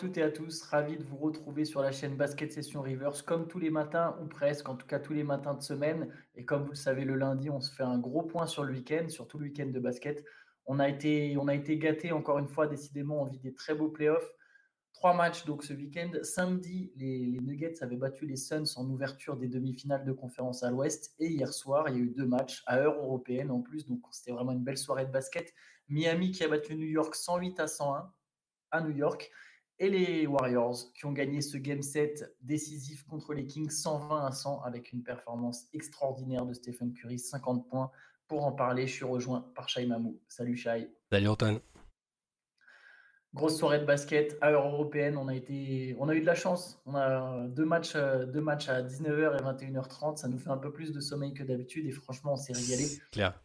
toutes et à tous, ravi de vous retrouver sur la chaîne Basket Session Reverse, comme tous les matins, ou presque, en tout cas tous les matins de semaine. Et comme vous le savez, le lundi, on se fait un gros point sur le week-end, sur tout le week-end de basket. On a été, on a été gâtés, encore une fois, décidément, on vit des très beaux playoffs. Trois matchs donc ce week-end. Samedi, les, Nuggets avaient battu les Suns en ouverture des demi-finales de conférence à l'Ouest. Et hier soir, il y a eu deux matchs à heure européenne en plus. Donc c'était vraiment une belle soirée de basket. Miami qui a battu New York 108 à 101 à New York. Et les Warriors qui ont gagné ce game set décisif contre les Kings 120 à 100 avec une performance extraordinaire de Stephen Curry, 50 points. Pour en parler, je suis rejoint par Shai Mamou. Salut Shai. Salut Antoine. Grosse soirée de basket à heure européenne. On a, été, on a eu de la chance. On a deux matchs, deux matchs à 19h et 21h30. Ça nous fait un peu plus de sommeil que d'habitude et franchement, on s'est régalé. Clair.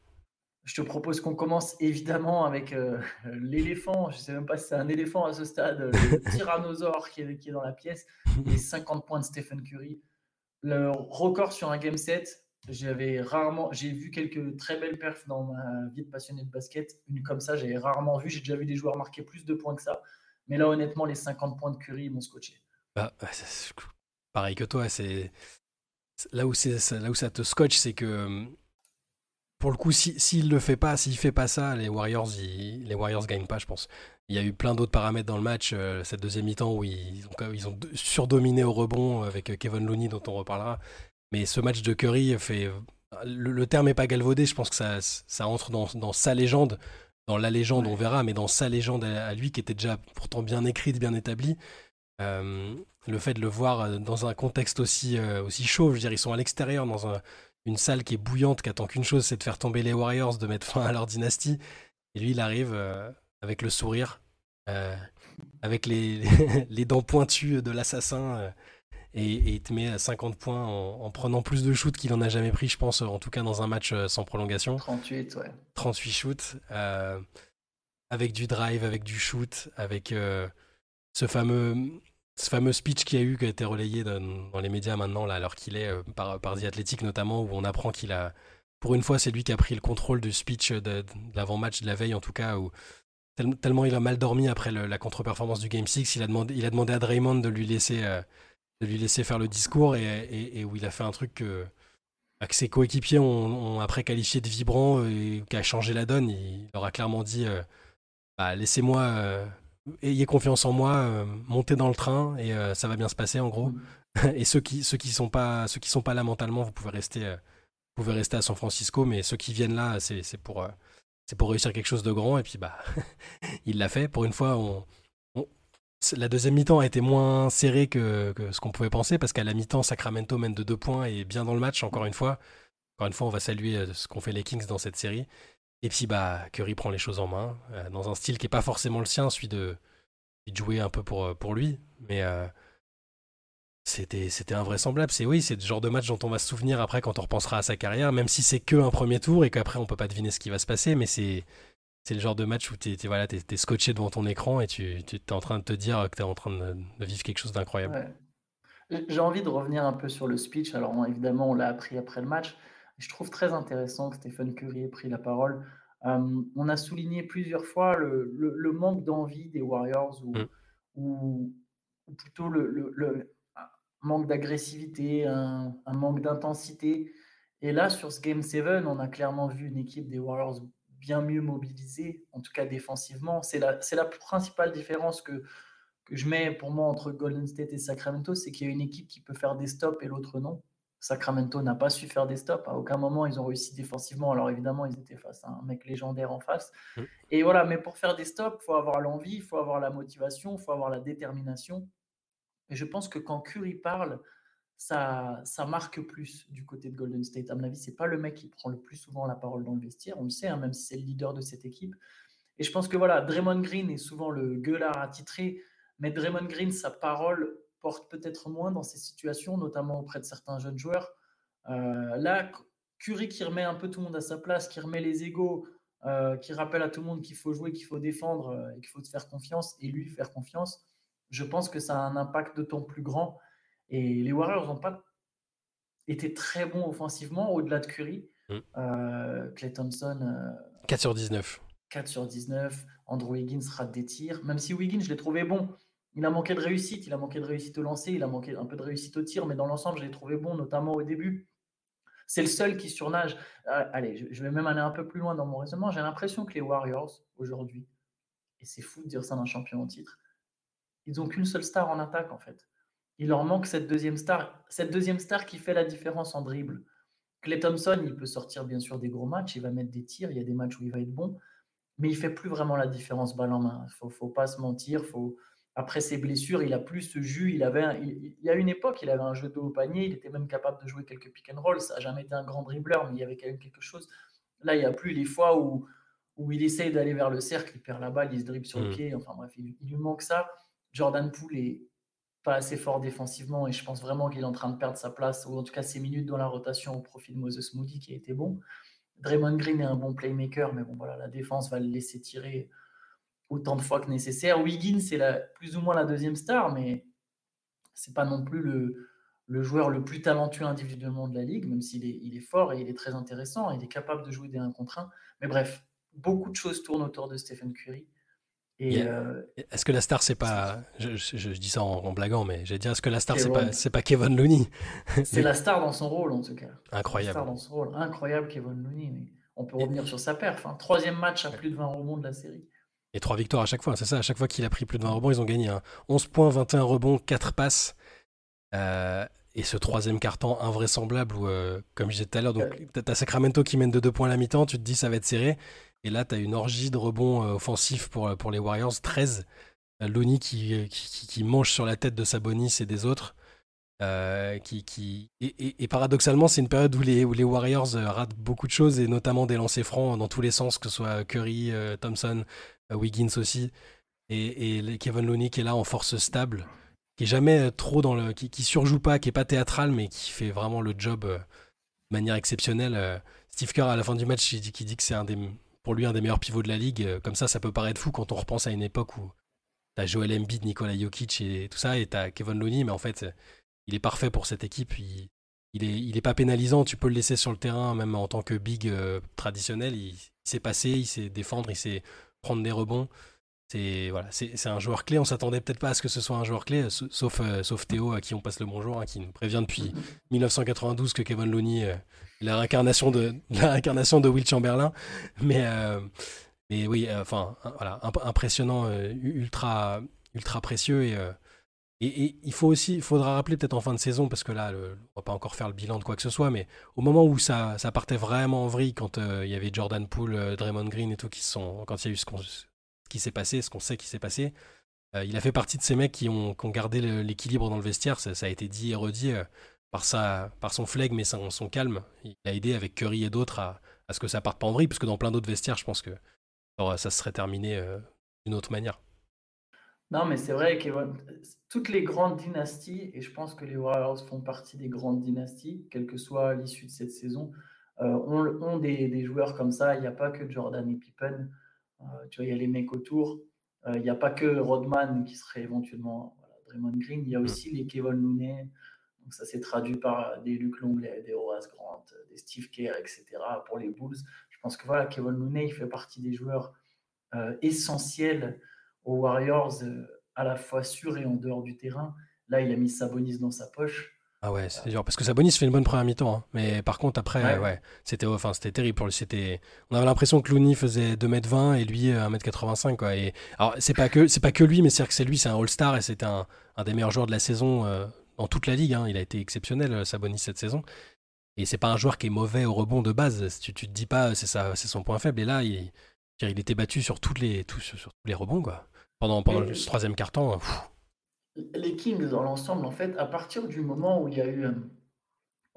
Je te propose qu'on commence évidemment avec euh, l'éléphant. Je ne sais même pas si c'est un éléphant à ce stade, le tyrannosaure qui est, qui est dans la pièce. Les 50 points de Stephen Curry. Le record sur un game set. J'avais rarement, j'ai vu quelques très belles perfs dans ma vie de passionné de basket. Une comme ça, j'avais rarement vu. J'ai déjà vu des joueurs marquer plus de points que ça. Mais là, honnêtement, les 50 points de Curry m'ont scotché. Bah, pareil que toi, c'est là où là où ça te scotche, c'est que pour le coup, s'il si, ne le fait pas, s'il fait pas ça, les Warriors, ils, les Warriors gagnent pas, je pense. Il y a eu plein d'autres paramètres dans le match, euh, cette deuxième mi-temps où ils ont, ils ont surdominé au rebond avec euh, Kevin Looney, dont on reparlera. Mais ce match de Curry fait. Le, terme n'est pas galvaudé, je pense que ça, ça entre dans, dans sa légende. Dans la légende, on verra, mais dans sa légende à, lui, qui était déjà pourtant bien écrite, bien établie. Euh, le fait de le voir dans un contexte aussi, aussi chaud, je veux dire, ils sont à l'extérieur, dans un, une salle qui est bouillante, qui attend qu'une chose, c'est de faire tomber les Warriors, de mettre fin à leur dynastie. Et lui, il arrive euh, avec le sourire, euh, avec les, les, dents pointues de l'assassin, euh, et, il te met 50 points en, prenant plus de shoots qu'il en a jamais pris, je pense, en tout cas dans un match sans prolongation. 38, ouais. 38 shoots, avec du drive, avec du shoot, avec ce fameux ce fameux speech qu'il y a eu, qui a été relayé dans, les médias maintenant, là, alors qu'il est euh, par, par The Athletic notamment, où on apprend qu'il a. Pour une fois, c'est lui qui a pris le contrôle du speech de, l'avant-match de la veille, en tout cas, où tellement il a mal dormi après la contre-performance du Game 6, il a, demandé, il a demandé à Draymond de lui laisser, euh, de lui laisser faire le discours et, où il a fait un truc que, bah, ses coéquipiers ont, après qualifié de vibrant et qui a changé la donne. Il leur a clairement dit euh, bah, Laissez-moi ayez confiance en moi, euh, montez dans le train et euh, ça va bien se passer en gros. et ceux qui ceux qui sont pas ceux qui sont pas là mentalement, vous pouvez rester euh, vous pouvez rester à San Francisco, mais ceux qui viennent là, c'est pour c'est pour réussir quelque chose de grand et puis bah il l'a fait. Pour une fois, on, la deuxième mi-temps a été moins serrée que, que ce qu'on pouvait penser parce qu'à la mi-temps, Sacramento mène de deux points et bien dans le match encore une fois. Encore une fois, on va saluer ce qu'ont fait les Kings dans cette série. Et puis bah Curry prend les choses en main euh, dans un style qui est pas forcément le sien, celui de, jouer un peu pour, euh, pour lui, mais euh, c'était c'était invraisemblable. C'est oui, c'est le genre de match dont on va se souvenir après quand on repensera à sa carrière, même si c'est que un premier tour et qu'après on peut pas deviner ce qui va se passer, mais c'est le genre de match où tu es, voilà, es, scotché devant ton écran et tu, tu es en train de te dire que tu es en train de, vivre quelque chose d'incroyable. J'ai envie de revenir un peu sur le speech. Alors évidemment, on l'a appris après le match, je trouve très intéressant que Stephen Curry ait pris la parole. Euh, on a souligné plusieurs fois le, manque d'envie des Warriors ou, mm. plutôt le, manque d'agressivité, un, manque d'intensité. Et là, sur ce Game 7, on a clairement vu une équipe des Warriors bien mieux mobilisée, en tout cas défensivement. C'est la, la principale différence que, que je mets pour moi entre Golden State et Sacramento, c'est qu'il y a une équipe qui peut faire des stops et l'autre non. Sacramento n'a pas su faire des stops. À aucun moment, ils ont réussi défensivement. Alors évidemment, ils étaient face à un mec légendaire en face. Mm. Et voilà, mais pour faire des stops, il faut avoir l'envie, il faut avoir la motivation, il faut avoir la détermination. Et je pense que quand Curry parle, ça, ça marque plus du côté de Golden State. À mon avis, c'est pas le mec qui prend le plus souvent la parole dans le vestiaire. On le sait, hein, même si c'est le leader de cette équipe. Et je pense que voilà, Draymond Green est souvent le gueulard attitré, mais Draymond Green, sa parole peut-être moins dans ces situations, notamment auprès de certains jeunes joueurs. Euh, là, Curry qui remet un peu tout le monde à sa place, qui remet les égaux, euh, qui rappelle à tout le monde qu'il faut jouer, qu'il faut défendre euh, et qu'il faut se faire confiance et lui faire confiance, je pense que ça a un impact d'autant plus grand. Et les Warriors n'ont pas été très bons offensivement au-delà de Curry. Mm. Clay Thompson. 4 sur 19. 4 sur 19. Andrew Wiggins rate des tirs. Même si Wiggins, je l'ai trouvé bon, il a manqué de réussite, il a manqué de réussite au lancer, il a manqué un peu de réussite au tir, mais dans l'ensemble, je l'ai trouvé bon, notamment au début. C'est le seul qui surnage. Euh, allez, je vais même aller un peu plus loin dans mon raisonnement. J'ai l'impression que les Warriors, aujourd'hui, et c'est fou de dire ça d'un champion en titre, ils n'ont qu'une seule star en attaque, en fait. Il leur manque cette deuxième star, cette deuxième star qui fait la différence en dribble. Clay Thompson, il peut sortir bien sûr des gros matchs, il va mettre des tirs, il y a des matchs où il va être bon, mais il fait plus vraiment la différence balle en main. Il ne faut, pas se mentir, faut, après ses blessures, il a plus ce jus. Il avait, il, y a une époque, il avait un jeu de haut panier. Il était même capable de jouer quelques pick and roll. Ça n'a jamais été un grand dribbleur, mais il y avait quand même quelque chose. Là, il n'y a plus les fois où, où il essaye d'aller vers le cercle, il perd la balle, il se dribble sur le mm. pied. Enfin bref, il, lui manque ça. Jordan Poole est pas assez fort défensivement et je pense vraiment qu'il est en train de perdre sa place, ou en tout cas ses minutes dans la rotation au profit de Moses Moody qui a été bon. Draymond Green est un bon playmaker, mais bon voilà, la défense va le laisser tirer autant de fois que nécessaire. Wiggins, c'est plus ou moins la deuxième star, mais c'est pas non plus le, le, joueur le plus talentueux individuellement de la ligue, même s'il est, il est fort et il est très intéressant, il est capable de jouer des 1 contre 1. Mais bref, beaucoup de choses tournent autour de Stephen Curry. Euh, est-ce que la star c'est pas je, je, dis ça en, blaguant mais j'ai dit est-ce que la star c'est pas c'est pas Kevin Looney? C'est la star dans son rôle en tout cas incroyable dans son rôle incroyable Kevin Looney mais on peut revenir sur sa perf hein. troisième match à plus de 20 rebonds de la série et trois victoires à chaque fois, c'est ça. À chaque fois qu'il a pris plus de 20 rebonds, ils ont gagné. 11 points, 21 rebonds, 4 passes. Euh, et ce troisième carton invraisemblable où, euh, comme je disais tout à l'heure, donc t'as Sacramento qui mène de 2 points à la mi-temps, tu te dis ça va être serré. Et là, tu as une orgie de rebonds euh, offensifs pour, pour les Warriors, 13. Loni qui, qui, qui, mange sur la tête de Sabonis et des autres. qui, qui... Et, paradoxalement, c'est une période où les, où les Warriors ratent beaucoup de choses, et notamment des lancers francs dans tous les sens, que ce soit Curry, Thompson, Wiggins aussi, et, Kevin Looney qui est là en force stable, qui est jamais trop dans le, qui, surjoue pas, qui est pas théâtral, mais qui fait vraiment le job euh, de manière exceptionnelle. Euh. Steve Kerr à la fin du match, dit, dit que c'est pour lui un des meilleurs pivots de la ligue. Euh, comme ça, ça peut paraître fou quand on repense à une époque où t'as Joel Embiid, Nikola Jokic et tout ça, et t'as Kevin Looney, mais en fait, il est parfait pour cette équipe. Il, il est pas pénalisant. Tu peux le laisser sur le terrain, même en tant que big traditionnel. Il, il sait passer, il sait défendre, il sait prendre des rebonds. C'est voilà, c'est un joueur clé. On s'attendait peut-être pas à ce que ce soit un joueur clé, sauf, euh, sauf Théo à qui on passe le bonjour, hein, qui nous prévient depuis 1992 que Kevin Looney est la réincarnation de la réincarnation de Will Chamberlain. Mais euh, mais oui, euh, enfin voilà, impressionnant, ultra ultra précieux et, et, il faut aussi, faudra rappeler peut-être en fin de saison parce que là, le, on va pas encore faire le bilan de quoi que ce soit, mais au moment où ça, ça partait vraiment en vrille, quand il y avait Jordan Poole, Draymond Green et tout qui sont, quand il y a eu ce qui s'est passé, ce qu'on sait qui s'est passé. Euh, il a fait partie de ces mecs qui ont, gardé l'équilibre dans le vestiaire. Ça, a été dit et redit euh, par, sa, par son flegme et son, calme. Il a aidé avec Curry et d'autres à, ce que ça parte pas en vrille, parce que dans plein d'autres vestiaires, je pense que ça serait terminé euh, d'une autre manière. Non, mais c'est vrai que toutes les grandes dynasties, et je pense que les Warriors font partie des grandes dynasties, quelle que soit l'issue de cette saison, ont, des, des, joueurs comme ça. Il n'y a pas que Jordan et Pippen. Euh, tu vois, il y a les mecs autour. Euh, il n'y a pas que Rodman qui serait éventuellement Draymond Green. Il y a mm. aussi les Kevin Looney. Donc ça s'est traduit par des Luc Longley, des Horace Grant, des Steve Kerr, etc. pour les Bulls. Je pense que voilà, Kevin Looney, il fait partie des joueurs euh, essentiels aux Warriors, à la fois sur et en dehors du terrain. Là, il a mis Sabonis dans sa poche. Ah ouais, c'est dur. Parce que Sabonis fait une bonne première mi-temps. Hein. Mais par contre, après, ouais, c'était enfin, terrible. Pour. C'était, on avait l'impression que Looney faisait 2m20 et lui 1m85. Euh, quoi. Et, alors, c'est pas, que, c'est pas que lui, mais c'est que c'est lui, c'est un All-Star et c'est un, un, des meilleurs joueurs de la saison euh, dans toute la ligue. Hein. Il a été exceptionnel, euh, Sabonis, cette saison. Et c'est pas un joueur qui est mauvais au rebond de base. Tu, tu te dis pas, c'est, ça, c'est son point faible. Et là, il, il était battu sur, toutes les, tous, sur, tous les rebonds. Quoi. Pendant, pendant le troisième quart-temps les Kings dans l'ensemble, en fait, à partir du moment où il y a eu. Euh,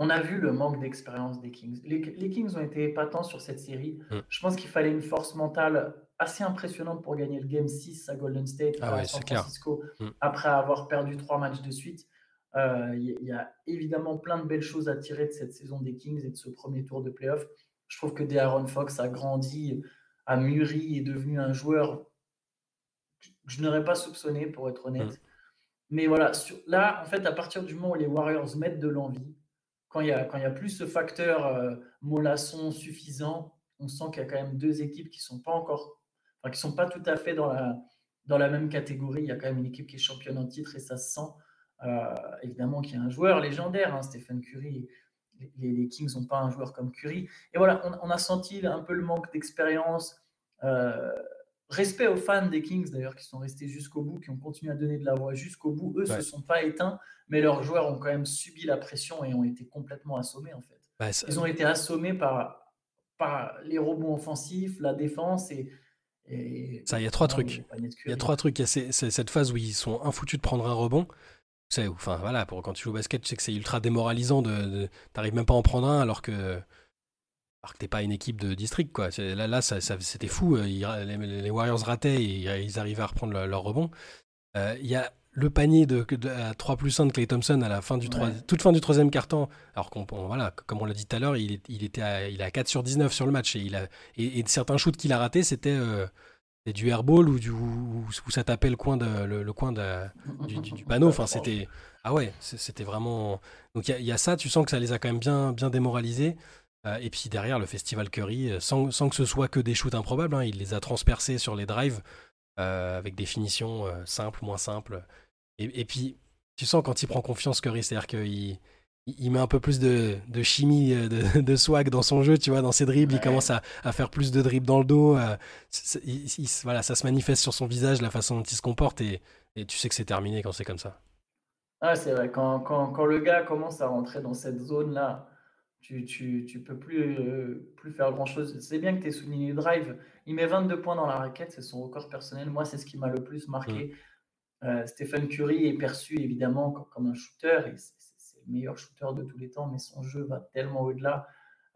on a vu le manque d'expérience des Kings. Les, Kings ont été épatants sur cette série. Mm. Je pense qu'il fallait une force mentale assez impressionnante pour gagner le Game 6 à Golden State, ah à San Francisco, mm. après avoir perdu trois matchs de suite. Euh, il y, a évidemment plein de belles choses à tirer de cette saison des Kings et de ce premier tour de playoff. Je trouve que De'Aaron Fox a grandi, a mûri, est devenu un joueur je n'aurais pas soupçonné, pour être honnête. Mm. Mais voilà, là, en fait, à partir du moment où les Warriors mettent de l'envie, quand il n'y a, quand il y a plus ce facteur euh, mollasson suffisant, on sent qu'il y a quand même deux équipes qui sont pas encore, enfin, qui sont pas tout à fait dans la, dans la même catégorie, il y a quand même une équipe qui est championne en titre et ça se sent. Euh, évidemment qu'il y a un joueur légendaire, hein, Stephen Curry. Les, Kings n'ont pas un joueur comme Curry. Et voilà, on, a senti un peu le manque d'expérience. Euh, respect aux fans des Kings d'ailleurs qui sont restés jusqu'au bout, qui ont continué à donner de la voix jusqu'au bout. Eux ne se sont pas éteints, mais leurs joueurs ont quand même subi la pression et ont été complètement assommés en fait. Bah, Ils ont été assommés par, par les rebonds offensifs, la défense et, ça, il y a trois trucs. Il y a trois trucs. Il y a cette phase où ils sont infoutus de prendre un rebond enfin voilà, pour quand tu joues au basket, tu sais que c'est ultra démoralisant de, t'arrives même pas à en prendre un alors que alors que t'es pas une équipe de district quoi. Là là ça, c'était fou, euh, les, Warriors rataient et ils arrivaient à reprendre leur, rebond. Euh, il y a le panier de, à 3 plus 1 de Clay Thompson à la fin du toute fin du troisième quart-temps, alors qu'on voilà, comme on l'a dit tout à l'heure, il, il, était à, il a 4 sur 19 sur le match et, il a, et, certains shoots qu'il a ratés, c'était euh, du airball ou du où, ça tapait le coin de le, coin de, du, panneau. Enfin, c'était ah ouais, c'était vraiment. Donc il y, a ça. Tu sens que ça les a quand même bien bien démoralisés. Euh, et puis derrière le festival Curry, euh, sans, sans, que ce soit que des shoots improbables, hein, il les a transpercés sur les drives euh, avec des finitions simples, moins simples. Et, et, puis tu sens quand il prend confiance Curry, c'est-à-dire qu'il il met un peu plus de, chimie, euh, de, swag dans son jeu, tu vois, dans ses dribbles. Il commence à, faire plus de dribbles dans le dos. Euh, voilà, ça se manifeste sur son visage, la façon dont il se comporte, et, tu sais que c'est terminé quand c'est comme ça. Ah, c'est vrai, quand, quand, le gars commence à rentrer dans cette zone-là, tu, tu, tu, peux plus, euh, plus faire grand-chose. C'est bien que tu aies souligné le drive. Il met 22 points dans la raquette, c'est son record personnel. Moi, c'est ce qui m'a le plus marqué. Mm. Stephen Curry est perçu évidemment comme un shooter, et meilleur shooter de tous les temps, mais son jeu va tellement au-delà.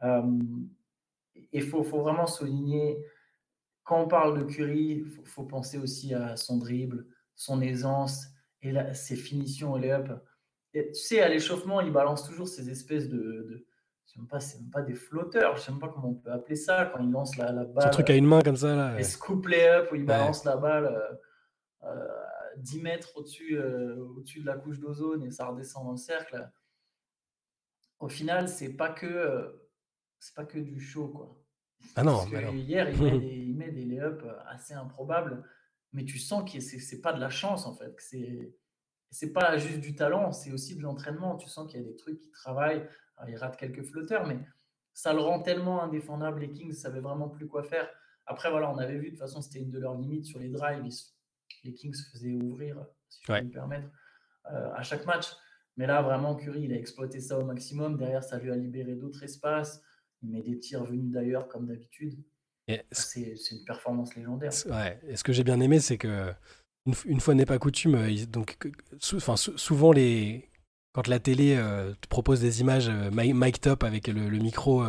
Euh, il faut, faut, vraiment souligner, quand on parle de Curry, il faut, penser aussi à son dribble, son aisance et ses finitions au lay-up. Tu sais, à l'échauffement, il balance toujours ces espèces de. de je sais pas, c'est même pas des flotteurs, je sais même pas comment on peut appeler ça quand il lance la, la balle. Ce truc à une main comme ça là. Les scoop lay-up où il balance la balle. Euh, euh, 10 mètres au-dessus euh, au-dessus de la couche d'ozone et ça redescend dans le cercle au final, c'est pas que euh, c'est pas que du show quoi. Ah non, hier il met des, il met des lay-ups euh, assez improbables, mais tu sens que c'est pas de la chance en fait, que c'est c'est pas juste du talent, c'est aussi de l'entraînement. Tu sens qu'il y a des trucs qui travaillent. Il rate quelques flotteurs, mais ça le rend tellement indéfendable. Les Kings ne savaient vraiment plus quoi faire. Après, voilà, on avait vu, de toute façon, c'était une de leurs limites sur les drives. les Kings se faisaient ouvrir, si je peux me permettre, euh, à chaque match. Mais là, vraiment, Curry, il a exploité ça au maximum. Derrière, ça lui a libéré d'autres espaces. Il met des tirs venus d'ailleurs, comme d'habitude. C'est une performance légendaire. Ouais. Et ce que j'ai bien aimé, c'est que une, fois n'est pas coutume, euh, donc, enfin, souvent les, quand la télé euh, te propose des images euh, mic top avec le, micro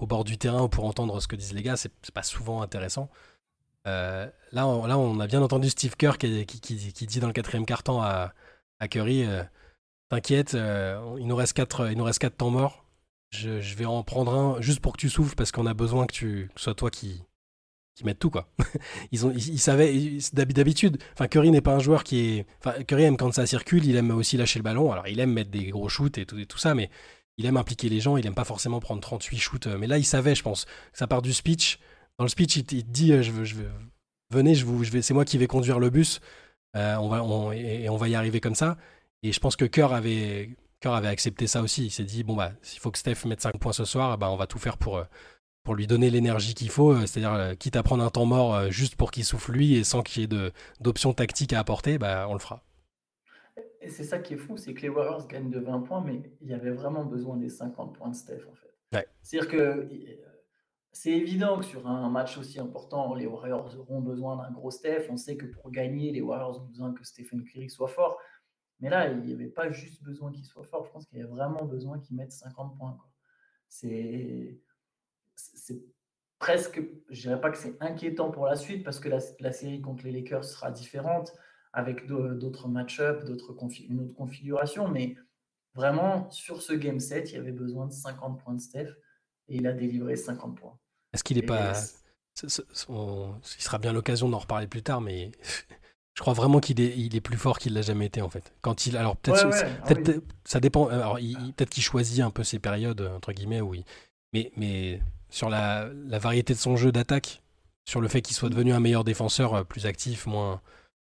au, bord du terrain pour entendre ce que disent les gars, c'est pas souvent intéressant. là, on, là, on a bien entendu Steve Kerr qui, qui, dit dans le quatrième carton à, à Curry T'inquiète, euh, il, nous reste quatre, il nous reste quatre temps morts. Je, vais en prendre un juste pour que tu souffles parce qu'on a besoin que, tu, que soit toi qui, qui mette tout quoi. ils, ont, ils, savaient d'habitude. Enfin, Curry n'est pas un joueur qui est. Curry aime quand ça circule, il aime aussi lâcher le ballon. Alors, il aime mettre des gros shoots et tout, et tout ça, mais il aime impliquer les gens. Il aime pas forcément prendre 38 shoots. Mais là, il savait, je pense. Ça part du speech. Dans le speech, il, te dit euh, je veux, je veux, venez, je vous, je vais, c'est moi qui vais conduire le bus. Euh, on va, et on va y arriver comme ça. Et je pense que Kerr avait, avait accepté ça aussi. Il s'est dit bon, bah, s'il faut que Steph mette 5 points ce soir, bah, on va tout faire pour, euh, pour lui donner l'énergie qu'il faut. Euh, c'est-à-dire, euh, quitte à prendre un temps mort juste pour qu'il souffle lui et sans qu'il y ait d'options tactiques à apporter, bah, on le fera. Et c'est ça qui est fou, c'est que les Warriors gagnent de 20 points, mais il y avait vraiment besoin des 50 points de Steph en fait. C'est-à-dire que c'est évident que sur un match aussi important, les Warriors auront besoin d'un gros Steph. On sait que pour gagner, les Warriors ont besoin que Stephen Curry soit fort. Mais là, il n'y avait pas juste besoin qu'il soit fort. Je pense qu'il y a vraiment besoin qu'il mette 50 points. C'est presque, je dirais pas que c'est inquiétant pour la suite parce que la, série contre les Lakers sera différente avec d'autres match-ups, d'autres une autre configuration. Mais vraiment, sur ce game set, il y avait besoin de 50 points de Steph et il a délivré 50 points. Est-ce qu'il n'est pas. Ce sera bien l'occasion d'en reparler plus tard, mais je crois vraiment qu'il est, il est plus fort qu'il l'a jamais été en fait. Quand il, alors peut-être, ah ça dépend. Alors peut-être qu'il choisit un peu ses périodes entre guillemets, oui. Mais, mais sur la, la variété de son jeu d'attaque, sur le fait qu'il soit devenu un meilleur défenseur, plus actif, moins,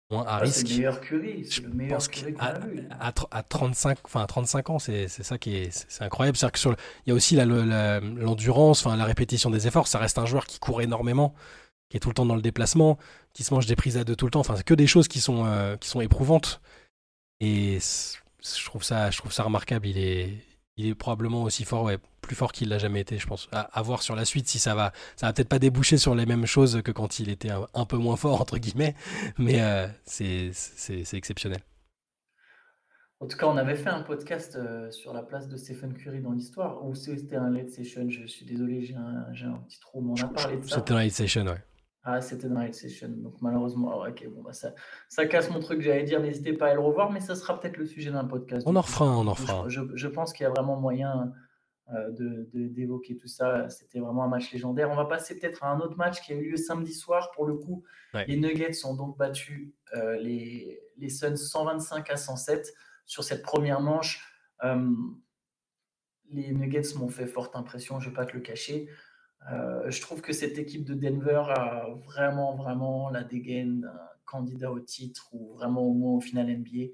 moins à risque. C'est le meilleur Curry, c'est le meilleur Curry qu'on a vu. À, à, 35, enfin, à 35 ans, c'est ça qui est, c'est incroyable. C'est-à-dire que sur il y a aussi l'endurance, enfin, la répétition des efforts. Ça reste un joueur qui court énormément, qui est tout le temps dans le déplacement, qui se mange des prises à deux tout le temps. Enfin, c'est que des choses qui sont, euh, qui sont éprouvantes. Et je trouve ça, je trouve ça remarquable. Il est, il est probablement aussi fort, ouais, plus fort qu'il l'a jamais été, je pense. À, voir sur la suite si ça va. Ça va peut-être pas déboucher sur les mêmes choses que quand il était un, peu moins fort, entre guillemets, mais euh, c'est exceptionnel. En tout cas, on avait fait un podcast euh, sur la place de Stephen Curry dans l'histoire, ou c'était un late session, je suis désolé, j'ai un, un, petit trou, mais on a parlé de ça. C'était un late session, ouais. Ah, c'était Night Session. Donc malheureusement, ah, ok, bon, bah, ça, ça casse mon truc, j'allais dire, n'hésitez pas à le revoir, mais ça sera peut-être le sujet d'un podcast. On en refera, on en refera. Je, je, pense qu'il y a vraiment moyen euh, de, d'évoquer tout ça. C'était vraiment un match légendaire. On va passer peut-être à un autre match qui a eu lieu samedi soir. Pour le coup, les Nuggets ont donc battu euh, les, les Suns 125 à 107 sur cette première manche. Euh, les Nuggets m'ont fait forte impression, je ne vais pas te le cacher. Euh, je trouve que cette équipe de Denver a vraiment, vraiment la dégaine d'un candidat au titre ou vraiment au moins au final NBA.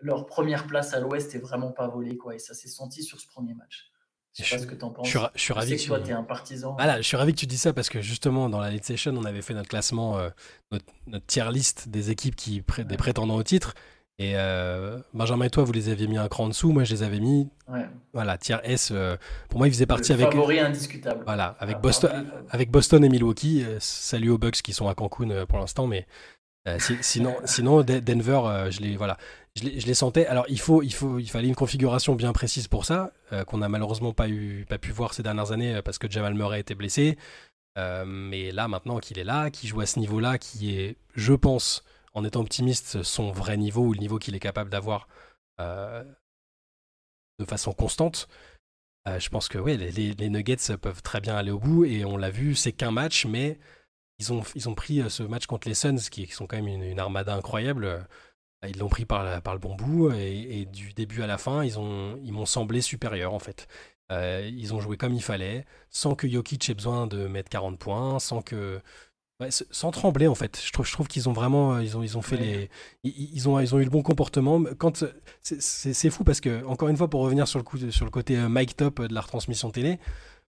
Leur première place à l'Ouest est vraiment pas volée, quoi, et ça s'est senti sur ce premier match. Je sais pas ce que tu en penses. Je suis, ravi que, toi, tu es un partisan. Voilà, je suis ravi que tu dis ça parce que justement, dans la League Session, on avait fait notre classement, euh, notre, tier list des équipes qui, des prétendants au titre. Et euh, Benjamin et toi, vous les aviez mis un cran en dessous. Moi, je les avais mis. Voilà, tier S. Euh, pour moi, ils faisaient partie avec. Favori indiscutable. Voilà, avec, Boston, avec Boston et Milwaukee. Euh, salut aux Bucks qui sont à Cancun pour l'instant, mais sinon, sinon, Denver, je les voilà, je les, je les, sentais. Alors, il faut, il faut, il fallait une configuration bien précise pour ça, qu'on n'a malheureusement pas eu, pas pu voir ces dernières années parce que Jamal Murray était blessé. mais là, maintenant qu'il est là, qu'il joue à ce niveau-là, qui est, je pense en étant optimiste, son vrai niveau ou le niveau qu'il est capable d'avoir euh, de façon constante. Euh, je pense que oui, les, Nuggets peuvent très bien aller au bout et on l'a vu, c'est qu'un match, mais ils ont, pris euh, ce match contre les Suns qui, sont quand même une, armada incroyable. Ils l'ont pris par, le bon bout et, du début à la fin, ils m'ont semblé supérieurs en fait. ils ont joué comme il fallait, sans que Jokic ait besoin de mettre 40 points, sans que sans trembler en fait. Je trouve, je trouve qu'ils ont vraiment, euh, ils ont, ils ont fait les, ils, ont, ils ont eu le bon comportement. Quand c'est fou parce que encore une fois pour revenir sur le coup, sur le côté euh, mic top de la retransmission télé,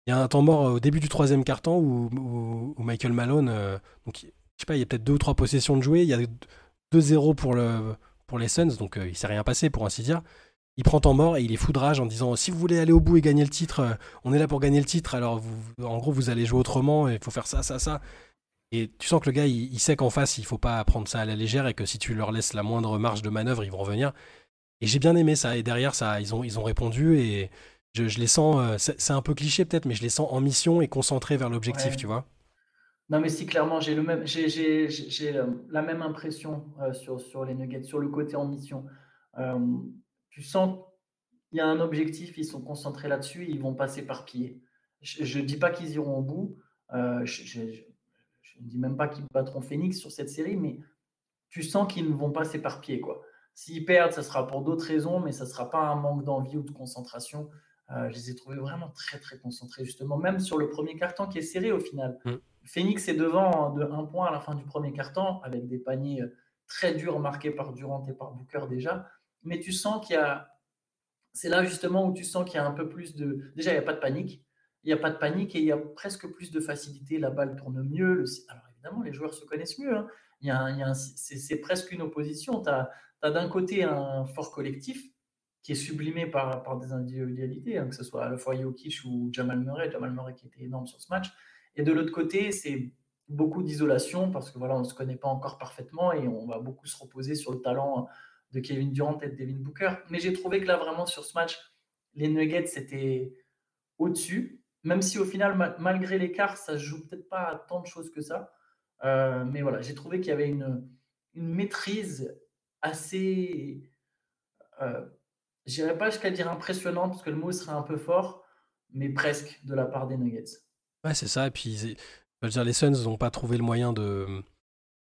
il y a un temps mort au début du troisième quart-temps où, Michael Malone, euh, donc je sais pas, il y a peut-être deux ou trois possessions de jouer, il y a 2-0 pour le pour les Suns, donc il s'est rien passé pour ainsi dire. Il prend temps mort et il est fou de rage en disant si vous voulez aller au bout et gagner le titre, on est là pour gagner le titre. Alors vous, en gros vous allez jouer autrement, il faut faire ça, ça, ça. Et tu sens que le gars, il, sait qu'en face, il faut pas prendre ça à la légère et que si tu leur laisses la moindre marge de manœuvre, ils vont revenir. Et j'ai bien aimé ça. Et derrière, ça, ils ont, ils ont répondu et je, les sens. Euh, c'est un peu cliché peut-être, mais je les sens en mission et concentrés vers l'objectif, tu vois. Non, mais si clairement, j'ai le même, j'ai euh, la même impression euh, sur, sur les Nuggets, sur le côté en mission. tu sens il y a un objectif, ils sont concentrés là-dessus, ils vont passer par pied. Je ne dis pas qu'ils iront au bout. je, je ne dis même pas qu'ils battront Phoenix sur cette série, mais tu sens qu'ils ne vont pas s'éparpiller. quoi. S'ils perdent, ça sera pour d'autres raisons, mais ça ne sera pas un manque d'envie ou de concentration. Euh, je les ai trouvés vraiment très très concentrés, justement, même sur le premier carton qui est serré au final. Mm. Phoenix est devant de 1 point à la fin du premier carton, avec des paniers euh, très durs marqués par Durant et par Booker déjà. Mais tu sens qu'il y a. C'est là justement où tu sens qu'il y a un peu plus de. Déjà, il n'y a pas de panique il n'y a pas de panique et il y a presque plus de facilité. La balle tourne mieux. Alors évidemment, les joueurs se connaissent mieux. Hein. Y a, c'est, presque une opposition. Tu as, d'un côté un fort collectif qui est sublimé par, par des individualités, hein, que ce soit à la fois Jokic ou Jamal Murray. Jamal Murray qui était énorme sur ce match. Et de l'autre côté, c'est beaucoup d'isolation parce que voilà, on ne se connaît pas encore parfaitement et on va beaucoup se reposer sur le talent de Kevin Durant et de Devin Booker. Mais j'ai trouvé que là, vraiment, sur ce match, les Nuggets, c'était au-dessus même si au final, malgré l'écart, ça ne joue peut-être pas à tant de choses que ça. Euh, mais voilà, j'ai trouvé qu'il y avait une, une maîtrise assez, euh, je n'irais pas jusqu'à dire impressionnante, parce que le mot serait un peu fort, mais presque de la part des Nuggets. Ouais, c'est ça. Et puis, je veux dire, les Suns n'ont pas trouvé le moyen de,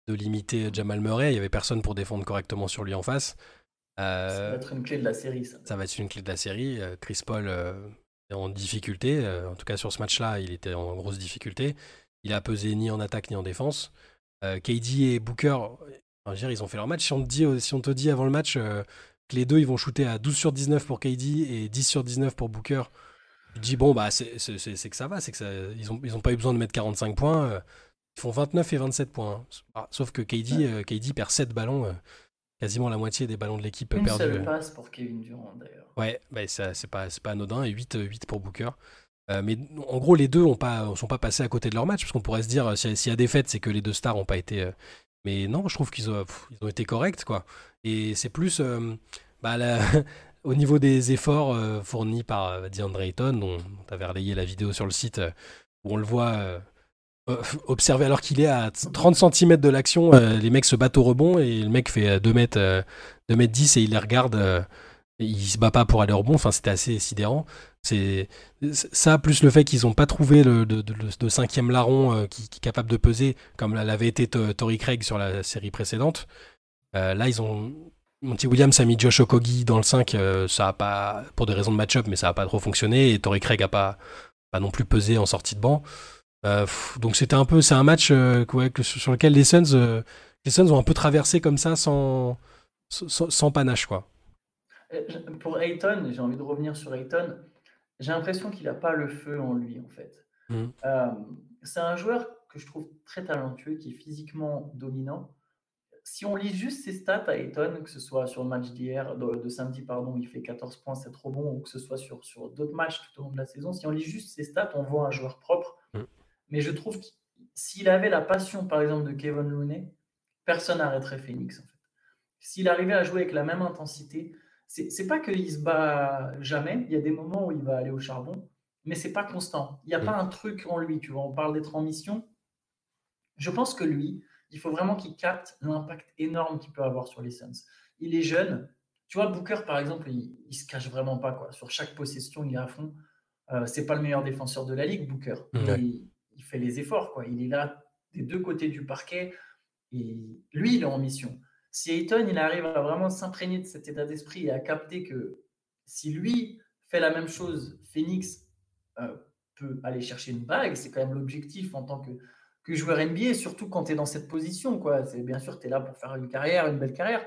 de limiter Jamal Murray. Il n'y avait personne pour défendre correctement sur lui en face. ça va être une clé de la série, ça. Ça va être une clé de la série. Euh, Chris Paul en difficulté. Euh, en tout cas, sur ce match-là, il était en grosse difficulté. il a pesé ni en attaque ni en défense. KD et Booker, ils ont fait leur match. Si on te dit, si on te dit avant le match que les deux ils vont shooter à 12 sur 19 pour KD et 10 sur 19 pour Booker, tu dis bon bah c'est que ça va, c'est que ça, ils ont ils ont pas eu besoin de mettre 45 points. Ils font 29 et 27 points. Hein. Ah, sauf que KD, KD perd 7 ballons quasiment la moitié des ballons de l'équipe perdus. Une seule passe pour Kevin Durant d'ailleurs. Ouais, bah, c'est pas, pas anodin et 8, 8 pour Booker. Euh, mais en gros, les deux ne pas, sont pas passés à côté de leur match, parce qu'on pourrait se dire, s'il y a fêtes, c'est que les deux stars n'ont pas été. Euh, mais non, je trouve qu'ils ont, ils ont été corrects, quoi. Et c'est plus euh, bah, au niveau des efforts fournis par DeAndre Ayton, dont tu avais relayé la vidéo sur le site, où on le voit euh, observer alors qu'il est à 30 cm de l'action, euh, les mecs se battent au rebond et le mec fait 2 mètres, 2 mètres 10 et il les regarde. et il se bat pas pour aller au rebond. Enfin, c'était assez sidérant. C'est ça plus le fait qu'ils n'ont pas trouvé le, cinquième larron euh, qui, est capable de peser comme l'avait été Tory Craig sur la série précédente. là, ils ont Monty Williams a mis Josh Okogi dans le 5, ça a pas pour des raisons de match-up, mais ça a pas trop fonctionné et Tory Craig a pas pas non plus pesé en sortie de banc. Euh, donc c'était un peu, c'est un match euh, sur lequel les Suns, euh, les Suns ont un peu traversé comme ça sans, sans, panache quoi. Pour Ayton, j'ai envie de revenir sur Ayton. J'ai l'impression qu'il n'a pas le feu en lui en fait. Mmh. c'est un joueur que je trouve très talentueux, qui est physiquement dominant. Si on lit juste ses stats à Ayton, que ce soit sur le match d'hier, de, samedi, pardon, il fait 14 points, c'est trop bon, ou que ce soit sur, sur d'autres matchs tout au long de la saison, si on lit juste ses stats, on voit un joueur propre. Mais je trouve que s'il avait la passion, par exemple, de Kevin Looney, personne n'arrêterait Phoenix. En fait. S'il arrivait à jouer avec la même intensité, c'est pas qu'il se bat jamais. Il y a des moments où il va aller au charbon, mais c'est pas constant. Il n'y a pas un truc en lui. Tu vois, on parle d'être en mission. Je pense que lui, il faut vraiment qu'il capte l'impact énorme qu'il peut avoir sur les Suns. Il est jeune. Tu vois, Booker, par exemple, il, il se cache vraiment pas. Quoi. Sur chaque possession, il est à fond. Euh, c'est pas le meilleur défenseur de la ligue, Booker il fait les efforts. Quoi. Il est là des deux côtés du parquet. Et lui, il est en mission. Si Ayton, il arrive à vraiment s'imprégner de cet état d'esprit et à capter que si lui fait la même chose, Phoenix euh, peut aller chercher une bague. C'est quand même l'objectif en tant que, que joueur NBA, surtout quand tu es dans cette position. Quoi. Bien sûr, tu es là pour faire une carrière, une belle carrière.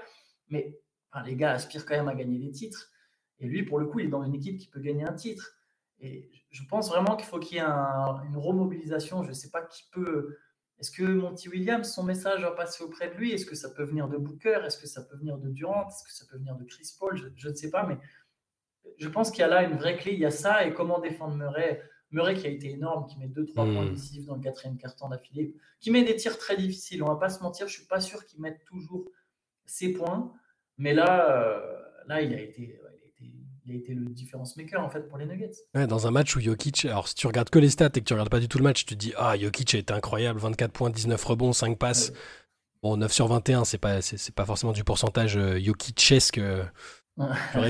Mais les gars aspirent quand même à gagner des titres. Et lui, pour le coup, il est dans une équipe qui peut gagner un titre. Et je pense vraiment qu'il faut qu'il y ait une remobilisation. Je ne sais pas qui peut. Est-ce que Monty Williams, son message va passer auprès de lui? Est-ce que ça peut venir de Booker? Est-ce que ça peut venir de Durant? Est-ce que ça peut venir de Chris Paul? Je, ne sais pas, mais je pense qu'il y a là une vraie clé. Il y a ça et comment défendre Murray. Murray qui a été énorme, qui met 2-3 points hmm. décisifs dans le quatrième quart-temps d'affilée, qui met des tirs très difficiles. On va pas se mentir, je suis pas sûr qu'il mette toujours ses points, mais là, euh, là il a été il a été le difference maker en fait pour les Nuggets. dans un match où Jokic, alors si tu regardes que les stats et que tu regardes pas du tout le match, tu te dis ah Jokic a été incroyable, 24 points, 19 rebonds, 5 passes. Bon 9 sur 21, c'est pas c'est, pas forcément du pourcentage euh, Jokicesque euh,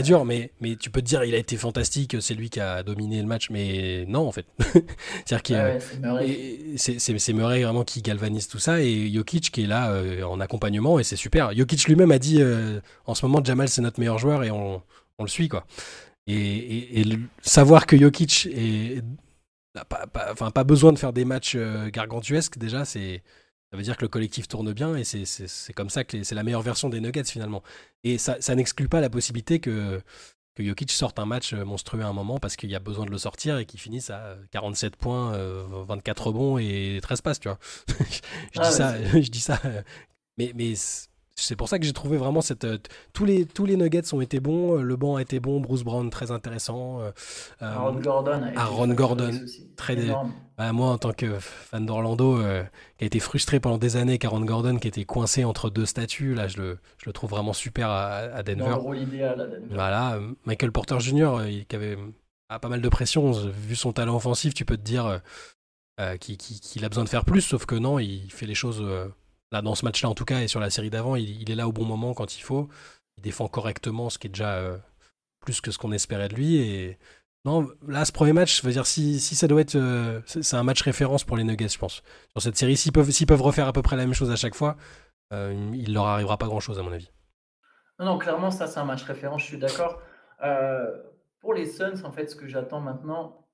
dur, mais, mais tu peux te dire il a été fantastique, c'est lui qui a dominé le match, mais non en fait. C'est-à-dire que c'est Murray vraiment qui galvanise tout ça et Jokic qui est là euh, en accompagnement et c'est super. Jokic lui-même a dit en ce moment Jamal c'est notre meilleur joueur et on, on le suit, quoi. Et, savoir que Jokic n'a pas, enfin, pas besoin de faire des matchs euh, gargantuesques, déjà, c'est. Ça veut dire que le collectif tourne bien et c'est comme ça que c'est la meilleure version des Nuggets finalement. Et ça, ça n'exclut pas la possibilité que, que Jokic sorte un match euh, monstrueux à un moment parce qu'il y a besoin de le sortir et qu'il finisse à 47 points, 24 euh, rebonds et 13 passes, tu vois. je, dis ah ça, je dis ça. Mais, mais c'est pour ça que j'ai trouvé vraiment cette. Euh, tous, les, tous les Nuggets ont été bons. Euh, le banc a été bon. Bruce Brown, très intéressant. Euh, Aaron Gordon. Aaron Gordon, très. Bah, moi, en tant que fan d'Orlando, qui a été frustré pendant des années, qu'Aaron Gordon, qui était coincé entre deux statues, là, je le, je le trouve vraiment super à, Denver. rôle idéal à Denver. Voilà. Michael Porter Jr., il, qui avait pas mal de pression. Vu son talent offensif, tu peux te dire qu'il a besoin de faire plus, sauf que non, il fait les choses Là, dans ce match-là, en tout cas, et sur la série d'avant, il, est là au bon moment quand il faut. Il défend correctement, ce qui est déjà euh, plus que ce qu'on espérait de lui. Et non, là, ce premier match, je veux dire, si, si ça doit être. Euh, c'est un match référence pour les Nuggets, je pense. Sur cette série, s'ils peuvent, peuvent refaire à peu près la même chose à chaque fois, euh, il leur arrivera pas grand-chose, à mon avis. Non, non, clairement, ça, c'est un match référence, je suis d'accord. pour les Suns, en fait, ce que j'attends maintenant.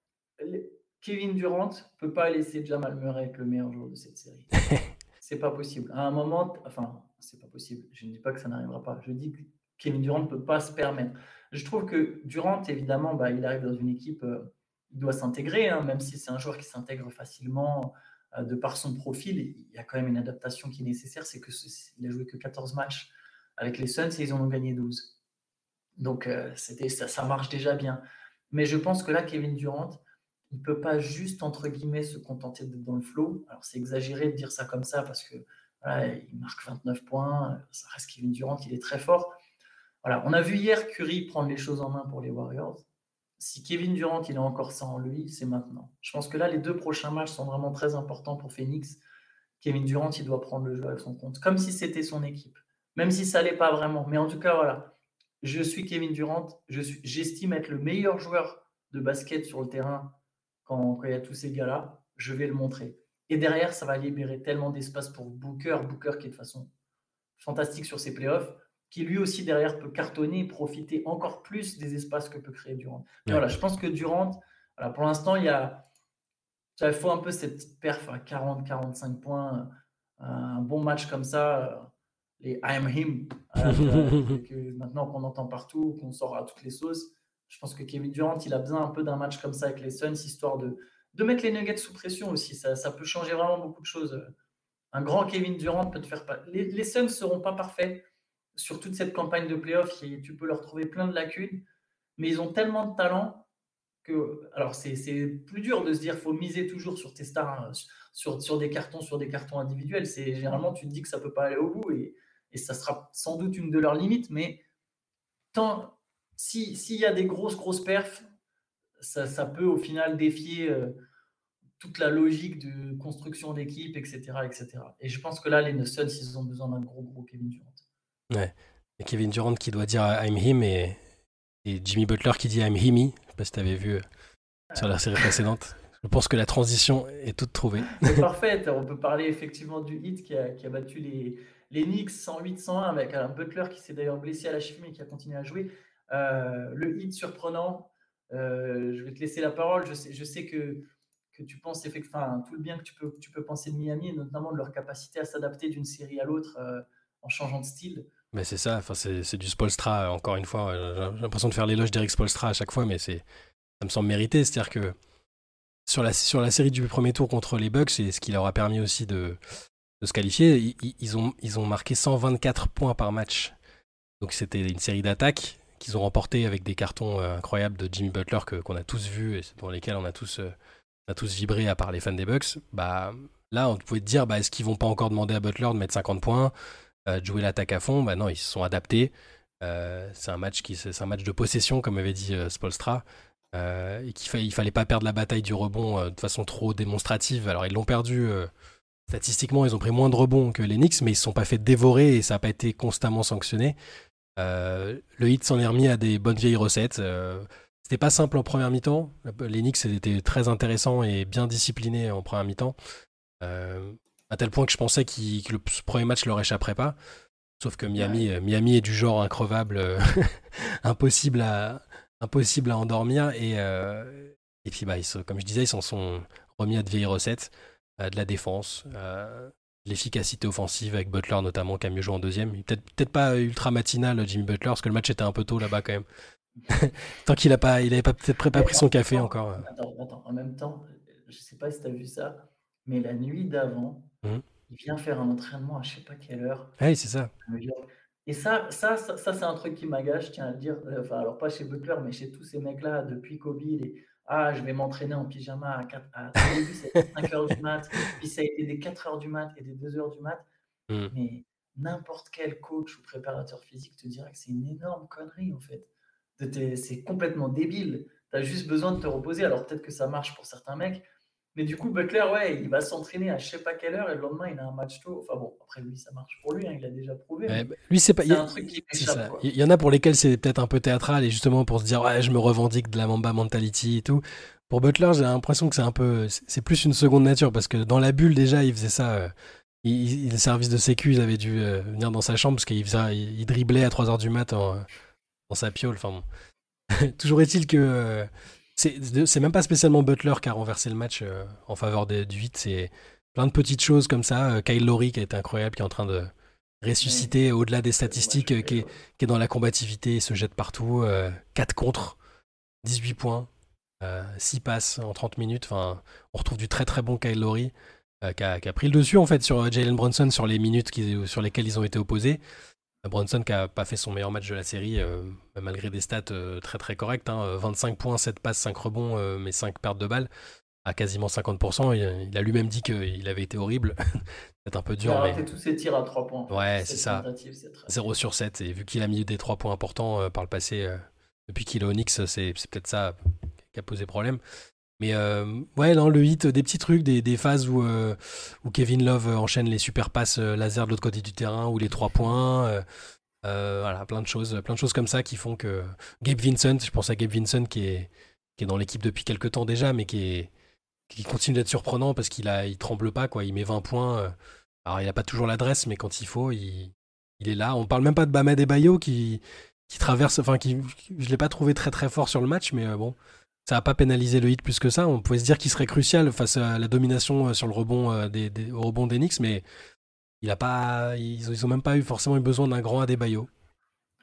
Kevin Durant peut pas laisser Jamal Murray être le meilleur joueur de cette série. c'est pas possible. À un moment, enfin, c'est pas possible. Je ne dis pas que ça n'arrivera pas. Je dis que Kevin Durant ne peut pas se permettre. Je trouve que Durant, évidemment, bah, il arrive dans une équipe, euh, il doit s'intégrer, hein, même si c'est un joueur qui s'intègre facilement euh, de par son profil. Il y a quand même une adaptation qui est nécessaire. C'est qu'il a joué que 14 matchs avec les Suns et ils en ont gagné 12. Donc, euh, ça, ça marche déjà bien. Mais je pense que là, Kevin Durant, il ne peut pas juste, entre guillemets, se contenter d'être dans le flow. Alors, c'est exagéré de dire ça comme ça parce que il marque 29 points, ça reste Kevin Durant, il est très fort. Voilà, on a vu hier Curry prendre les choses en main pour les Warriors. Si Kevin Durant, il a encore ça en lui, c'est maintenant. Je pense que là, les deux prochains matchs sont vraiment très importants pour Phoenix. Kevin Durant, il doit prendre le jeu avec son compte, comme si c'était son équipe, même si ça l'est pas vraiment. Mais en tout cas, voilà, je suis Kevin Durant, j'estime être le meilleur joueur de basket sur le terrain quand, il y a tous ces gars-là. Je vais le montrer. Et derrière, ça va libérer tellement d'espace pour Booker, Booker qui est de façon fantastique sur ses playoffs, qui lui aussi derrière peut cartonner et profiter encore plus des espaces que peut créer Durant. Voilà, je pense que Durant, voilà, pour l'instant, il y a, il faut un peu cette petite perf à 40-45 points, un bon match comme ça, les I am him, que maintenant qu'on entend partout, qu'on sort à toutes les sauces. Je pense que Kevin Durant, il a besoin un peu d'un match comme ça avec les Suns, histoire de, de mettre les Nuggets sous pression aussi. Ça, ça, peut changer vraiment beaucoup de choses. Un grand Kevin Durant peut te faire pas. Les, Suns ne seront pas parfaits sur toute cette campagne de playoff. Tu peux leur trouver plein de lacunes, mais ils ont tellement de talent que. Alors, c'est plus dur de se dire faut miser toujours sur tes stars, hein, sur, sur des cartons, sur des cartons individuels. C'est Généralement, tu te dis que ça peut pas aller au bout et, et ça sera sans doute une de leurs limites, mais tant. S'il y a des grosses, grosses perfs, ça, peut au final défier euh, toute la logique de construction d'équipe, etc., etc. Et je pense que là, les Suns, ils ont besoin d'un gros, gros Kevin Durant. Ouais. Et Kevin Durant qui doit dire I'm him et, et Jimmy Butler qui dit I'm himmy. Je sais pas si tu avais vu euh, sur la série précédente. Je pense que la transition est toute trouvée. C'est parfait. On peut parler effectivement du hit qui a, qui a battu les, les Knicks 108-101 avec un Butler qui s'est d'ailleurs blessé à la cheville mais qui a continué à jouer. Euh, le hit surprenant, euh, je vais te laisser la parole. Je sais, que, que tu penses effectivement tout le bien que tu peux, tu peux penser de Miami, et notamment de leur capacité à s'adapter d'une série à l'autre euh, en changeant de style. Mais c'est ça, enfin, c'est du Spolstra, encore une fois. J'ai l'impression de faire l'éloge d'Eric Spolstra à chaque fois, mais ça me semble mérité. C'est-à-dire que sur la, sur la série du premier tour contre les Bucks, c'est ce qui leur a permis aussi de, de se qualifier, ils, ont, ils ont marqué 124 points par match. Donc c'était une série d'attaques qu'ils ont remporté avec des cartons euh, incroyables de Jimmy Butler que qu'on a tous vus et dans lesquels on a tous, euh, a tous vibré à part les fans des Bucks. Bah là, on pouvait dire, bah, est-ce qu'ils vont pas encore demander à Butler de mettre 50 points, euh, de jouer l'attaque à fond? Bah non, ils se sont adaptés. c'est un match qui, c'est un match de possession, comme avait dit Spolstra. et qu'il fa fallait pas perdre la bataille du rebond de façon trop démonstrative. Alors ils l'ont perdu statistiquement, ils ont pris moins de rebonds que les Knicks, mais ils ne se sont pas fait dévorer et ça n'a pas été constamment sanctionné. Euh, le hit s'en est remis à des bonnes vieilles recettes. Euh, c'était pas simple en première mi-temps. Les Knicks étaient très intéressants et bien disciplinés en première mi-temps. Euh, à tel point que je pensais que le premier match leur échapperait pas. Sauf que Miami, Miami est du genre increvable, impossible, à, impossible à endormir. Et, et puis, bah, comme je disais, ils s'en sont remis à de vieilles recettes, à de la défense, l'efficacité offensive avec Butler notamment qui a mieux joué en deuxième. Peut-être peut pas ultra matinal Jimmy Butler parce que le match était un peu tôt là-bas quand même. Tant qu'il a pas, il avait pas peut-être pas pris son café encore. Attends, attends, en même temps, je sais pas si tu as vu ça, mais la nuit d'avant, mmh. il vient faire un entraînement à je sais pas quelle heure. Ah oui, c'est ça. Et ça, ça, ça, c'est un truc qui m'agace, je tiens à le dire. Enfin, alors pas chez Butler, mais chez tous ces mecs-là, depuis Kobe, les, ah, je vais m'entraîner en pyjama à 4 à, 5 heures du mat, puis ça a été des 4 heures du mat et des 2 heures du mat. Mmh. Mais n'importe quel coach ou préparateur physique te dira que c'est une énorme connerie en fait. C'est complètement débile. Tu as juste besoin de te reposer. Alors peut-être que ça marche pour certains mecs, mais du coup, Butler, ouais, il va s'entraîner à je sais pas quelle heure et le lendemain, il a un match tôt. Enfin bon, après lui, ça marche pour lui, hein, il a déjà prouvé. Bah, lui, c'est pas. Il y, un truc qui ça. il y en a pour lesquels c'est peut-être un peu théâtral et justement pour se dire, ouais, je me revendique de la Mamba mentality et tout. Pour Butler, j'ai l'impression que c'est un peu. C'est plus une seconde nature parce que dans la bulle, déjà, il faisait ça. Euh, il, le service de sécu, il avait dû euh, venir dans sa chambre parce qu'il il, driblait à 3h du mat en, sa piole. Enfin bon. Toujours est-il que. Euh, c'est même pas spécialement Butler qui a renversé le match euh, en faveur du 8. C'est plein de petites choses comme ça. Euh, Kyle Lowry qui été incroyable, qui est en train de ressusciter au-delà des statistiques, euh, qui, est, dans la combativité, il se jette partout. 4 contre, 18 points, 6 passes en 30 minutes. Enfin, on retrouve du très très bon Kyle Lowry qui a, pris le dessus en fait sur Jalen Brunson sur les minutes sur lesquelles ils ont été opposés. Brunson qui a pas fait son meilleur match de la série, euh, malgré des stats euh, très très correctes. 25 hein. points, 7 passes, 5 rebonds, euh, mais 5 pertes de balles à quasiment 50%. Il, a lui-même dit qu'il avait été horrible. c'est un peu dur. Il a raté tous ses tirs à 3 points. Ouais, c'est ça. 0 sur 7. Et vu qu'il a mis des 3 points importants par le passé, depuis qu'il est au Knicks, c'est peut-être ça qui a posé problème. Mais euh, ouais, dans le hit, des petits trucs, des, phases où, euh, où Kevin Love enchaîne les super passes euh, laser de l'autre côté du terrain ou les trois points. voilà, plein de choses, plein de choses comme ça qui font que Gabe Vincent, je pense à Gabe Vincent qui est, dans l'équipe depuis quelques temps déjà, mais qui, continue d'être surprenant parce qu'il a, tremble pas, quoi. Il met 20 points. Alors, il n'a pas toujours l'adresse, mais quand il faut, il, est là. On parle même pas de Bamed et Bayo qui, qui traverse, enfin, qui, je l'ai pas trouvé très très fort sur le match, mais bon ça n'a pas pénalisé le hit plus que ça. On pouvait se dire qu'il serait crucial face à la domination euh, sur le rebond euh, des, des, au rebond d'Enix, mais il a pas, ils, n'ont même pas eu forcément eu besoin d'un grand Adebayo.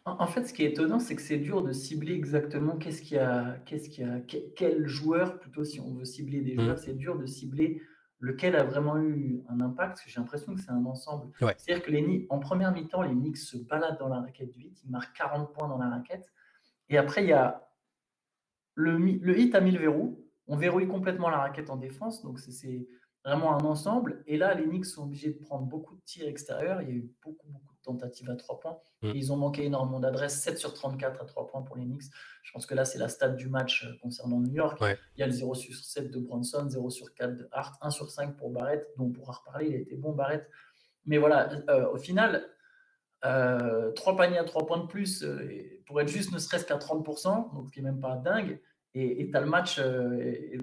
En, fait, ce qui est étonnant, c'est que c'est dur de cibler exactement qu'est-ce qu'il y a, qu'est-ce qu'il y a, quel joueur, plutôt si on veut cibler des mmh. joueurs, c'est dur de cibler lequel a vraiment eu un impact, parce que j'ai l'impression que c'est un ensemble. C'est-à-dire que les, en première mi-temps, les Knicks se baladent dans la raquette du hit, ils marquent 40 points dans la raquette, et après, il y a le, hit a mis le verrou. On verrouille complètement la raquette en défense. Donc, c'est vraiment un ensemble. Et là, les Knicks sont obligés de prendre beaucoup de tirs extérieurs. Il y a eu beaucoup, beaucoup de tentatives à 3 points. Mm. ils ont manqué énormément d'adresses. 7 sur 34 à 3 points pour les Knicks. Je pense que là, c'est la stat du match euh, concernant New York. Il y a le 0 sur 7 de Bronson, 0 sur 4 de Hart, 1 sur 5 pour Barrett, dont on pourra reparler. Il a été bon, Barrett. Mais voilà, euh, au final, euh, 3 paniers à 3 points de plus euh, pour être juste ne serait-ce qu'à 30%, donc ce qui n'est même pas dingue. Et tu as le match, euh, et,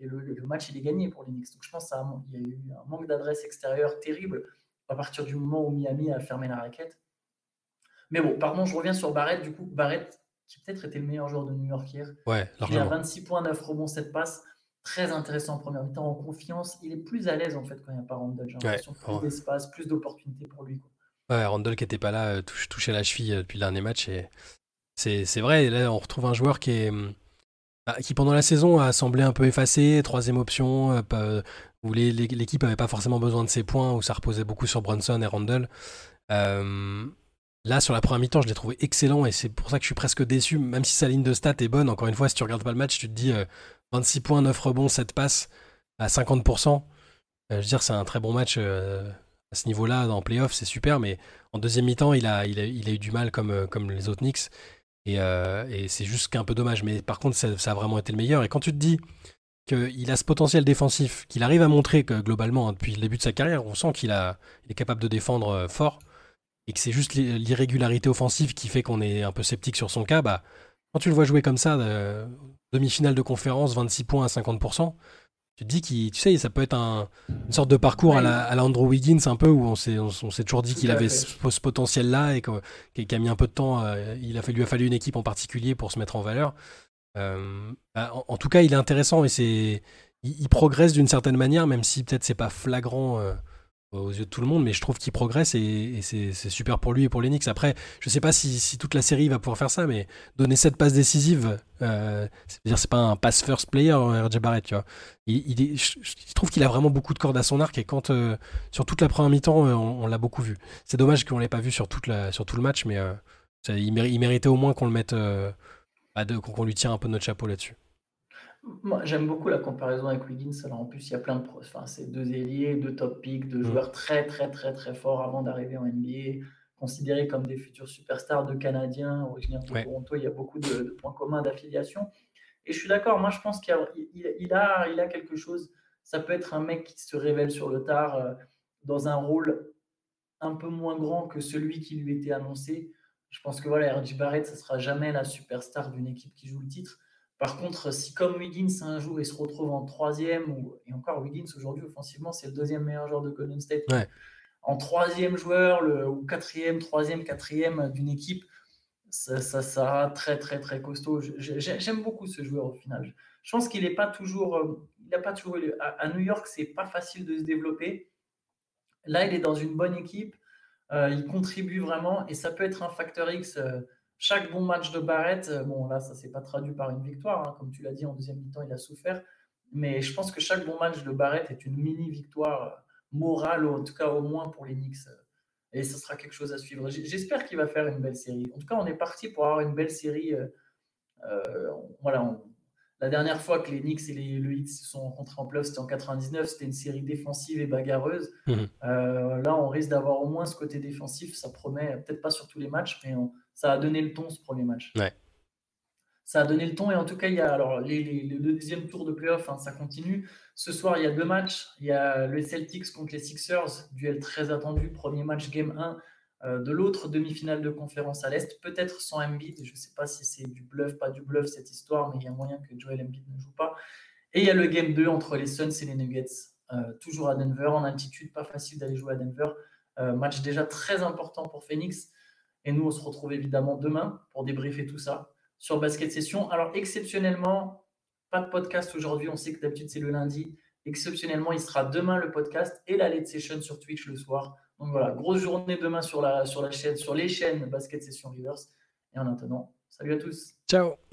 le, match il est gagné pour les Knicks. Donc je pense qu'il y a eu un manque d'adresse extérieure terrible à partir du moment où Miami a fermé la raquette. Mais bon, pardon, je reviens sur Barrett. Du coup, Barrett, qui peut-être était le meilleur joueur de New York hier. Ouais, il a 26 points, 9 rebonds, 7 passes. Très intéressant en première mi-temps, en confiance. Il est plus à l'aise en fait quand il n'y a pas Randall. J'ai l'impression plus d'espace, plus d'opportunités pour lui. Ouais, Randall qui n'était pas là, euh, touchait la cheville euh, depuis le dernier match. Et c'est vrai, là on retrouve un joueur qui est hum, bah, qui pendant la saison a semblé un peu effacé, troisième option, euh, où l'équipe n'avait pas forcément besoin de ses points, où ça reposait beaucoup sur Brunson et Randall. Là, sur la première mi-temps, je l'ai trouvé excellent et c'est pour ça que je suis presque déçu, même si sa ligne de stats est bonne. Encore une fois, si tu regardes pas le match, tu te dis 26 euh, points, 9 rebonds, 7 passes à 50%. je veux dire, c'est un très bon match à ce niveau-là, en playoff, c'est super, mais en deuxième mi-temps, il a, eu du mal comme, comme les autres Knicks. Euh, et, c'est juste qu'un peu dommage. Mais par contre, ça, a vraiment été le meilleur. Et quand tu te dis qu'il a ce potentiel défensif, qu'il arrive à montrer que globalement, hein, depuis le début de sa carrière, on sent qu'il est capable de défendre euh, fort, et que c'est juste l'irrégularité offensive qui fait qu'on est un peu sceptique sur son cas, bah, quand tu le vois jouer comme ça, euh, demi-finale de conférence, 26 points à 50%, tu te dis qu'il, tu sais, ça peut être une sorte de parcours à, la, Andrew Wiggins un peu où on s'est, on, s'est toujours dit qu'il avait ce, potentiel-là et qu'il a mis un peu de temps. Euh, il a fallu, lui a fallu une équipe en particulier pour se mettre en valeur. Euh, bah, en, tout cas, il est intéressant et c'est, il, progresse d'une certaine manière, même si peut-être c'est pas flagrant. Euh, aux yeux de tout le monde, mais je trouve qu'il progresse et, c'est super pour lui et pour les Knicks. Après, je sais pas si, toute la série va pouvoir faire ça, mais donner cette passe décisive, euh, c'est-à-dire c'est pas un pass first player, RJ Barrett, tu vois. Je, trouve qu'il a vraiment beaucoup de cordes à son arc et quand euh, sur toute la première mi-temps, euh, on, l'a beaucoup vu. C'est dommage qu'on l'ait pas vu sur, tout le match, mais euh, il, méritait au moins qu'on le mette, qu'on lui tire un peu notre chapeau là-dessus. Moi, j'aime beaucoup la comparaison avec Wiggins. Alors, en plus, il y a plein de. Enfin, c'est deux ailiers, deux top picks, deux mm. joueurs très, très, très, très forts avant d'arriver en NBA, considérés comme des futurs superstars de Canadiens originaires de Toronto. Il y a beaucoup de, points communs d'affiliation. Et je suis d'accord, moi, je pense qu'il a, il, a, il a quelque chose. Ça peut être un mec qui se révèle sur le tard euh, dans un rôle un peu moins grand que celui qui lui était annoncé. Je pense que voilà, RJ Barrett, ça sera jamais la superstar d'une équipe qui joue le titre. Par contre, si comme Wiggins un jour il se retrouve en troisième, ou, et encore Wiggins aujourd'hui offensivement c'est le deuxième meilleur joueur de Golden State, en troisième joueur, le, ou quatrième, troisième, quatrième d'une équipe, ça, ça, sera très très très costaud. J'aime beaucoup ce joueur au final. Je pense qu'il n'est pas toujours, euh, il a pas toujours à, New York, c'est pas facile de se développer. Là, il est dans une bonne équipe, euh, il contribue vraiment et ça peut être un facteur X. Euh, chaque bon match de Barrett, bon là, ça s'est pas traduit par une victoire, hein. comme tu l'as dit en deuxième mi-temps, il a souffert. Mais je pense que chaque bon match de Barrett est une mini victoire morale, en tout cas au moins pour les Knicks et ce sera quelque chose à suivre. J'espère qu'il va faire une belle série. En tout cas, on est parti pour avoir une belle série. Euh, euh, voilà, la dernière fois que les Knicks et les, le Heat se sont rencontrés en playoff, c'était en 99. C'était une série défensive et bagarreuse. Euh, là, on risque d'avoir au moins ce côté défensif. Ça promet, peut-être pas sur tous les matchs, mais ça a donné le ton ce premier match. Ouais ça a donné le ton. Et en tout cas, il y a alors les, le deuxième tour de playoff, hein, ça continue. Ce soir, il y a deux matchs. Il y a le Celtics contre les Sixers, duel très attendu, premier match game 1 euh, de l'autre demi-finale de conférence à l'Est, peut-être sans Embiid. Je ne sais pas si c'est du bluff, pas du bluff cette histoire, mais il y a moyen que Joel Embiid ne joue pas. Et il y a le game 2 entre les Suns et les Nuggets, euh, toujours à Denver, en altitude, pas facile d'aller jouer à Denver. Euh, match déjà très important pour Phoenix. Et nous, on se retrouve évidemment demain pour débriefer tout ça sur Basket Session. Alors, exceptionnellement, pas de podcast aujourd'hui. On sait que d'habitude, c'est le lundi. Exceptionnellement, il sera demain le podcast et la late session sur Twitch le soir. Donc voilà, grosse journée demain sur la, sur la chaîne, sur les chaînes Basket Session Rivers. Et en attendant, salut à tous. Ciao